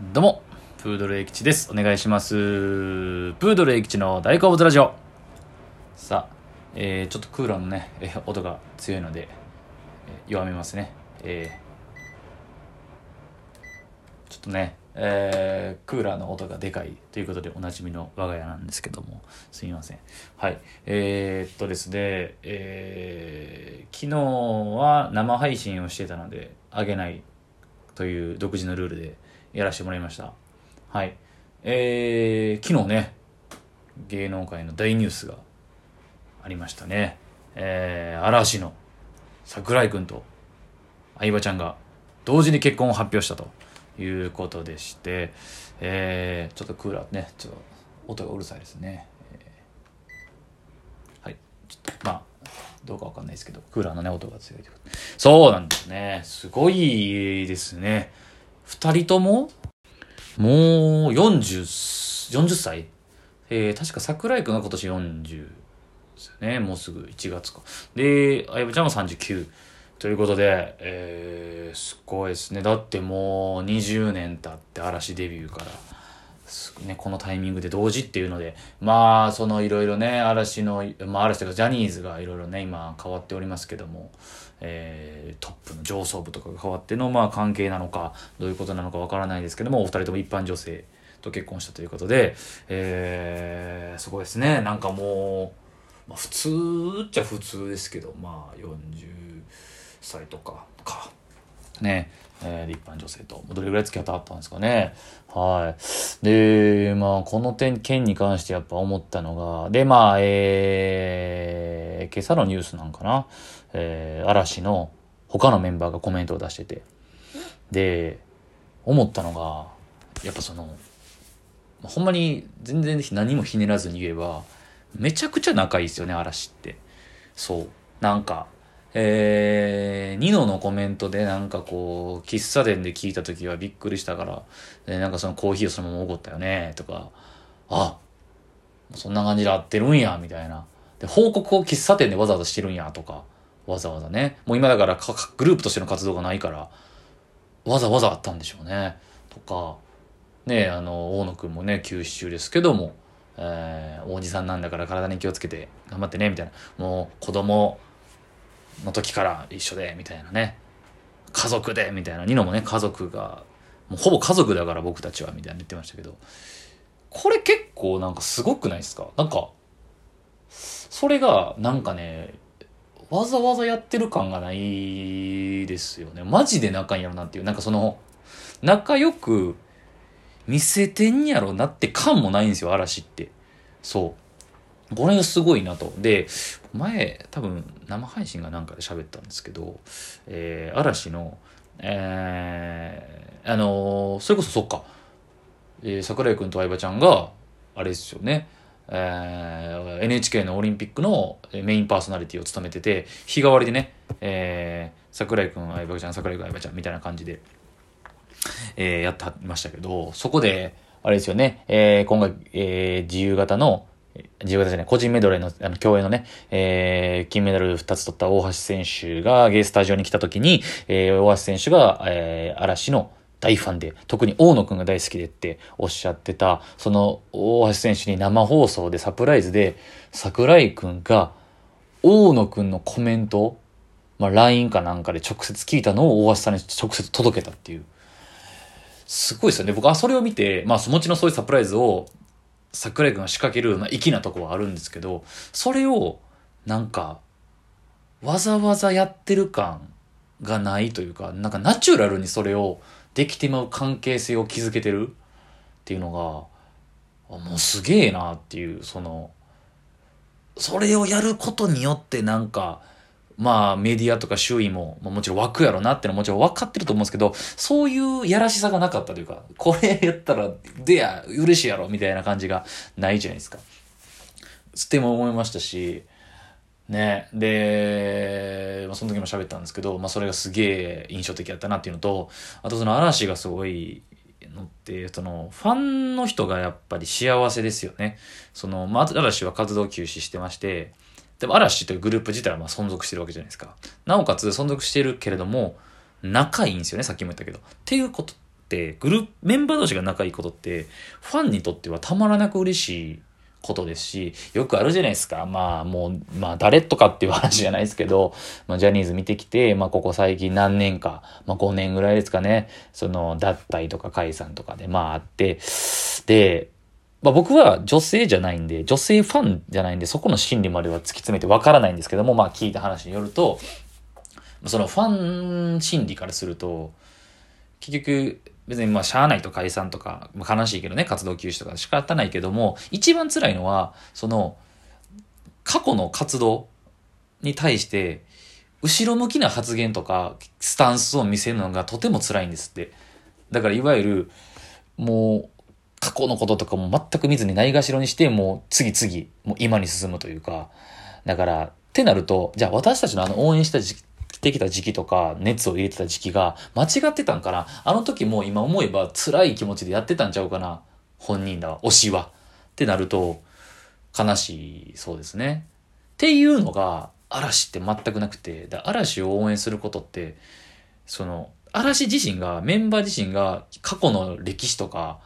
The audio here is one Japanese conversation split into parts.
どうも、プードル英吉です。お願いします。プードル英吉の大好物ラジオ。さあ、えー、ちょっとクーラーのね、え音が強いので、えー弱めますね。えーちょっとね、えークーラーの音がでかいということでおなじみの我が家なんですけども、すみません。はい。えー、っとですね、えー昨日は生配信をしてたので、あげないという独自のルールでやらせてもらいました。はい。えー、昨日ね、芸能界の大ニュースがありましたね。えー、嵐の桜井くんと相葉ちゃんが同時に結婚を発表したということでして、えー、ちょっとクーラーね、ちょっと音がうるさいですね。えーはい。ちょっと、まあ、どうかわかんないですけど、クーラーのね、音が強いということでそうなんですね。すごいですね。二人とも、もう40、40歳？えー、確か桜井くんが今年40ですよね。もうすぐ1月か。で、綾部ちゃんが39。ということで、えー、すごいですね。だってもう20年経って嵐デビューから、ね、このタイミングで同時っていうので、まあ、そのいろいろね、嵐の、まあ嵐というかジャニーズがいろいろね、今変わっておりますけども、えートップの上層部とかが変わっての、まあ関係なのか、どういうことなのかわからないですけども、お二人とも一般女性と結婚したということで、えー、すごいですね。なんかもう、まあ普通っちゃ普通ですけど、まあ40歳とかか。ねえー、で一般女性とどれぐらい付き合ってあったんですかね。はい。でまあこの点件に関してやっぱ思ったのがでまあえー、今朝のニュースなんかな、えー、嵐の他のメンバーがコメントを出してて。で思ったのがやっぱそのほんまに全然何もひねらずに言えばめちゃくちゃ仲いいですよね嵐って。そう。なんかえー、ニノのコメントでなんかこう、喫茶店で聞いた時はびっくりしたから、でなんかそのコーヒーをそのままおごったよね、とか、あ、そんな感じで合ってるんや、みたいな。で、報告を喫茶店でわざわざしてるんや、とか、わざわざね。もう今だからグループとしての活動がないから、わざわざあったんでしょうね。とか、ねあの、大野くんもね、休止中ですけども、えー、おじさんなんだから体に気をつけて頑張ってね、みたいな。もう子供、の時から一緒でみたいなね。家族でみたいな。ニノもね家族がもうほぼ家族だから僕たちはみたいな言ってましたけど。これ結構なんかすごくないですか？なんかそれがなんかねわざわざやってる感がないですよね。マジで仲いいやろなっていう。なんかその仲良く見せてんやろなって感もないんですよ嵐って。そう。これがすごいなと。で前多分生配信がなんかで喋ったんですけど、えー、嵐のえー、あのーそれこそそっか、えー、桜井君と相葉ちゃんがあれですよね。えー NHK のオリンピックのメインパーソナリティを務めてて日替わりでね、えー、桜井君相葉ちゃん桜井君相葉ちゃんみたいな感じで、えーやってましたけどそこであれですよね、えー今回、えー自由形の自由形じゃない、個人メドレーの、あの、競泳のね、えー、金メダル2つ取った大橋選手がゲースタジオに来た時に、えー、大橋選手が、えー、嵐の大ファンで、特に大野くんが大好きでっておっしゃってた、その大橋選手に生放送でサプライズで、桜井くんが大野くんのコメントを、まあ、LINE かなんかで直接聞いたのを大橋さんに直接届けたっていう。すごいですよね。僕はそれを見て、まあ、もちろんそういうサプライズを桜井君が仕掛ける、まあ、粋なとこはあるんですけど、それを、なんか、わざわざやってる感がないというか、なんかナチュラルにそれをできてまう関係性を築けてるっていうのが、もうすげえなっていう、その、それをやることによってなんか、まあメディアとか周囲も、まあ、もちろん湧くやろなってのはもちろん分かってると思うんですけど、そういうやらしさがなかったというか、これやったら、でや、嬉しいやろみたいな感じがないじゃないですか。つっても思いましたし、ね、で、まあ、その時も喋ったんですけど、まあそれがすげえ印象的だったなっていうのと、あとその嵐がすごいのって、そのファンの人がやっぱり幸せですよね。その、まあ嵐は活動休止してまして、でも嵐というグループ自体はまあ存続してるわけじゃないですか。なおかつ存続してるけれども、仲いいんですよね、さっきも言ったけど。っていうことってグループメンバー同士が仲いいことってファンにとってはたまらなく嬉しいことですし、よくあるじゃないですか。まあもう、まあ誰とかっていう話じゃないですけど、まあジャニーズ見てきて、まあここ最近何年か、まあ5年ぐらいですかね、その脱退とか解散とかでまああって、で、まあ僕は女性じゃないんで、女性ファンじゃないんで、そこの心理までは突き詰めてわからないんですけども、まあ聞いた話によると、そのファン心理からすると、結局、別にまあしゃあないと解散とか、まあ、悲しいけどね、活動休止とか仕方ないけども、一番辛いのは、その、過去の活動に対して、後ろ向きな発言とか、スタンスを見せるのがとても辛いんですって。だからいわゆる、もう、過去のこととかも全く見ずにないがしろにして、もう次々、もう今に進むというか、だから、ってなると、じゃあ私たちのあの応援した時期てきた時期とか、熱を入れてた時期が間違ってたんかなあの時も今思えば辛い気持ちでやってたんちゃうかな本人だ、推しは。ってなると、悲しいそうですね。っていうのが、嵐って全くなくてだ、嵐を応援することって、その、嵐自身が、メンバー自身が過去の歴史とか、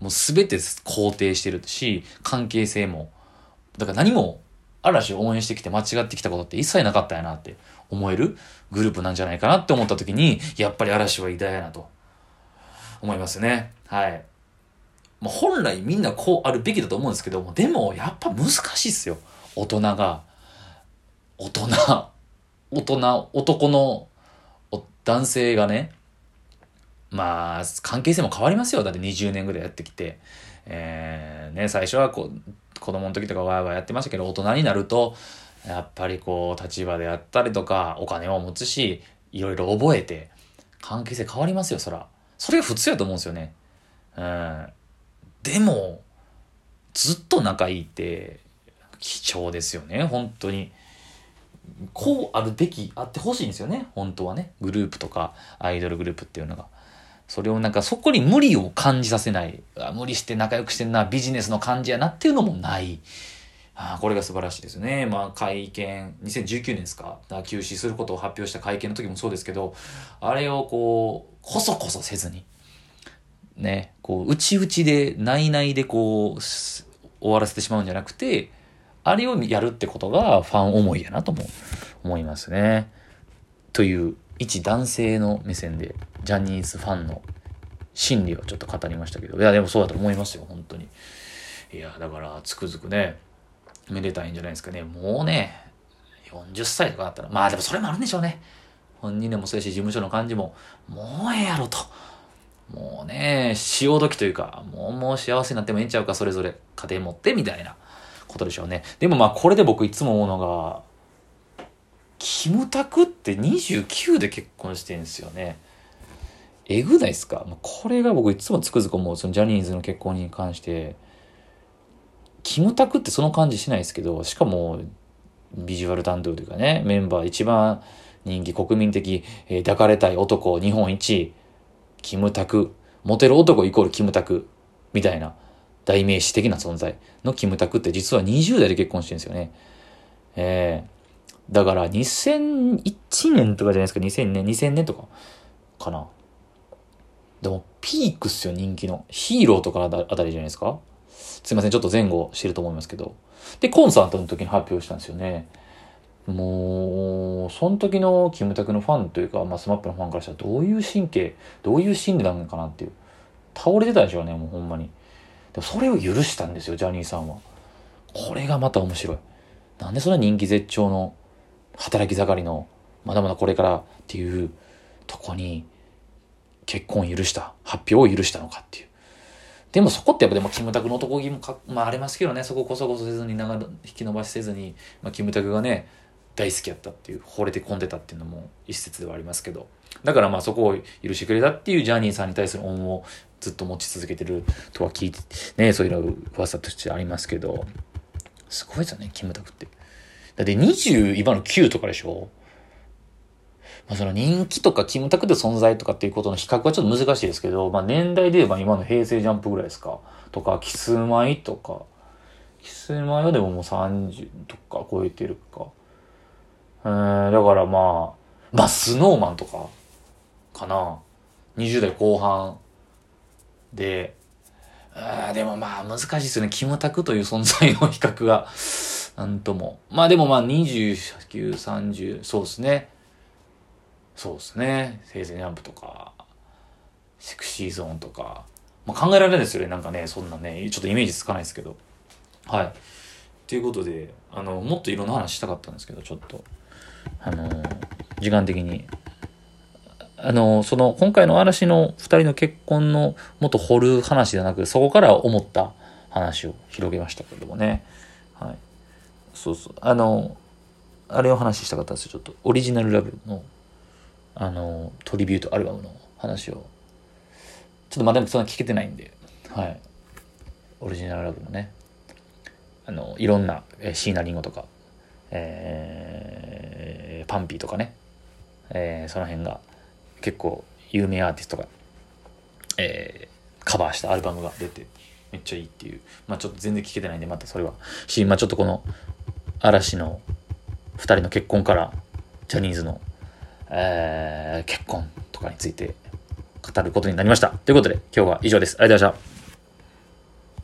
もう全て肯定してるし、関係性も。だから何も嵐を応援してきて間違ってきたことって一切なかったやなって思えるグループなんじゃないかなって思った時に、やっぱり嵐は偉大やなと思いますね。はい。まあ、本来みんなこうあるべきだと思うんですけども、でもやっぱ難しいっすよ。大人が、大人、大人、男の男性がね、まあ、関係性も変わりますよ。だって20年ぐらいやってきて。えー、ね、最初はこう、子供の時とかわーわーやってましたけど、大人になると、やっぱりこう、立場であったりとか、お金を持つし、いろいろ覚えて、関係性変わりますよ、そら。それが普通やと思うんですよね。うん。でも、ずっと仲いいって、貴重ですよね、本当に。こうあるべき、あってほしいんですよね、本当はね。グループとか、アイドルグループっていうのが。それをなんかそこに無理を感じさせない。無理して仲良くしてんな、ビジネスの感じやなっていうのもない。あこれが素晴らしいですね。まあ、会見、2019年ですか休止することを発表した会見の時もそうですけど、あれをこう、こそこそせずに、ね、こう、内々で、内々でこう、終わらせてしまうんじゃなくて、あれをやるってことがファン思いやなとも思いますね。という、一男性の目線で、ジャニーズファンの心理をちょっと語りましたけど、いや、でもそうだと思いますよ、本当に。いや、だから、つくづくね、めでたいんじゃないですかね。もうね、40歳とかだったら、まあでもそれもあるんでしょうね。本人でもそうやし、事務所の感じも、もうええやろと。もうね、潮時というか、もうもう幸せになってもええんちゃうか、それぞれ家庭持って、みたいなことでしょうね。でもまあこれで僕いつも思うのが、キムタクって29で結婚してんですよね。えぐないっすか？これが僕いつもつくづく思う、そのジャニーズの結婚に関して、キムタクってその感じしないですけど、しかも、ビジュアル担当というかね、メンバー一番人気国民的、えー、抱かれたい男日本一、キムタク、モテる男イコールキムタク、みたいな代名詞的な存在のキムタクって実は20代で結婚してるんですよね。えー、だから2001年とかじゃないですか、2000年、2000年とかかな。でもピークっすよ、人気の。ヒーローとかあたりじゃないですかすいません、ちょっと前後してると思いますけど。で、コンサートの時に発表したんですよね。もう、その時のキムタクのファンというか、まあ、スマップのファンからしたらどういう神経、どういう心理なのかなっていう。倒れてたでしょうね、もうほんまに。でもそれを許したんですよ、ジャニーさんは。これがまた面白い。なんでそんな人気絶頂の、働き盛りの、まだまだこれからっていうとこに、結婚を許した、発表を許したのかっていう。でもそこってやっぱでもキムタクの男気もか、まあありますけどね、そここそこそせずに長引き伸ばしせずに、まあキムタクがね、大好きやったっていう、惚れて込んでたっていうのも一説ではありますけど。だからまあそこを許してくれたっていうジャニーさんに対する恩をずっと持ち続けてるとは聞いて、ね、そういうの噂としてありますけど、すごいですよね、キムタクって。だって20、今の9とかでしょ？まあ、その人気とかキムタクで存在とかっていうことの比較はちょっと難しいですけど、まあ、年代で言えば今の平成ジャンプぐらいですか？とか、キスマイとか、キスマイはでももう30とか超えてるか。えー、だからまあ、まあ、スノーマンとか、かな？20代後半で、あでもまあ難しいですよね。キムタクという存在の比較が、なんとも。まあでもまあ29、30、そうですね。そうですね。生前ジャンプとか、セクシーゾーンとか、まあ考えられないですよね。なんかね、そんなね、ちょっとイメージつかないですけど。はい。ということで、あの、もっといろんな話したかったんですけど、ちょっと、あの、時間的にあの、その、今回の嵐の二人の結婚のもっと掘る話じゃなく、そこから思った話を広げましたけどもね。そうそう。あの、あれを話したかったんですよ。ちょっと、オリジナルラブの、あの、トリビュートアルバムの話を。ちょっとまだそんな聞けてないんで、はい。オリジナルラブのね、あの、いろんな、え椎名林檎とか、えー、パンピーとかね、えー、その辺が、結構有名アーティストが、えー、カバーしたアルバムが出てめっちゃいいっていうまあちょっと全然聞けてないんでまたそれはしまあちょっとこの嵐の2人の結婚からジャニーズの、えー、結婚とかについて語ることになりました。ということで今日は以上です。ありがとうございました。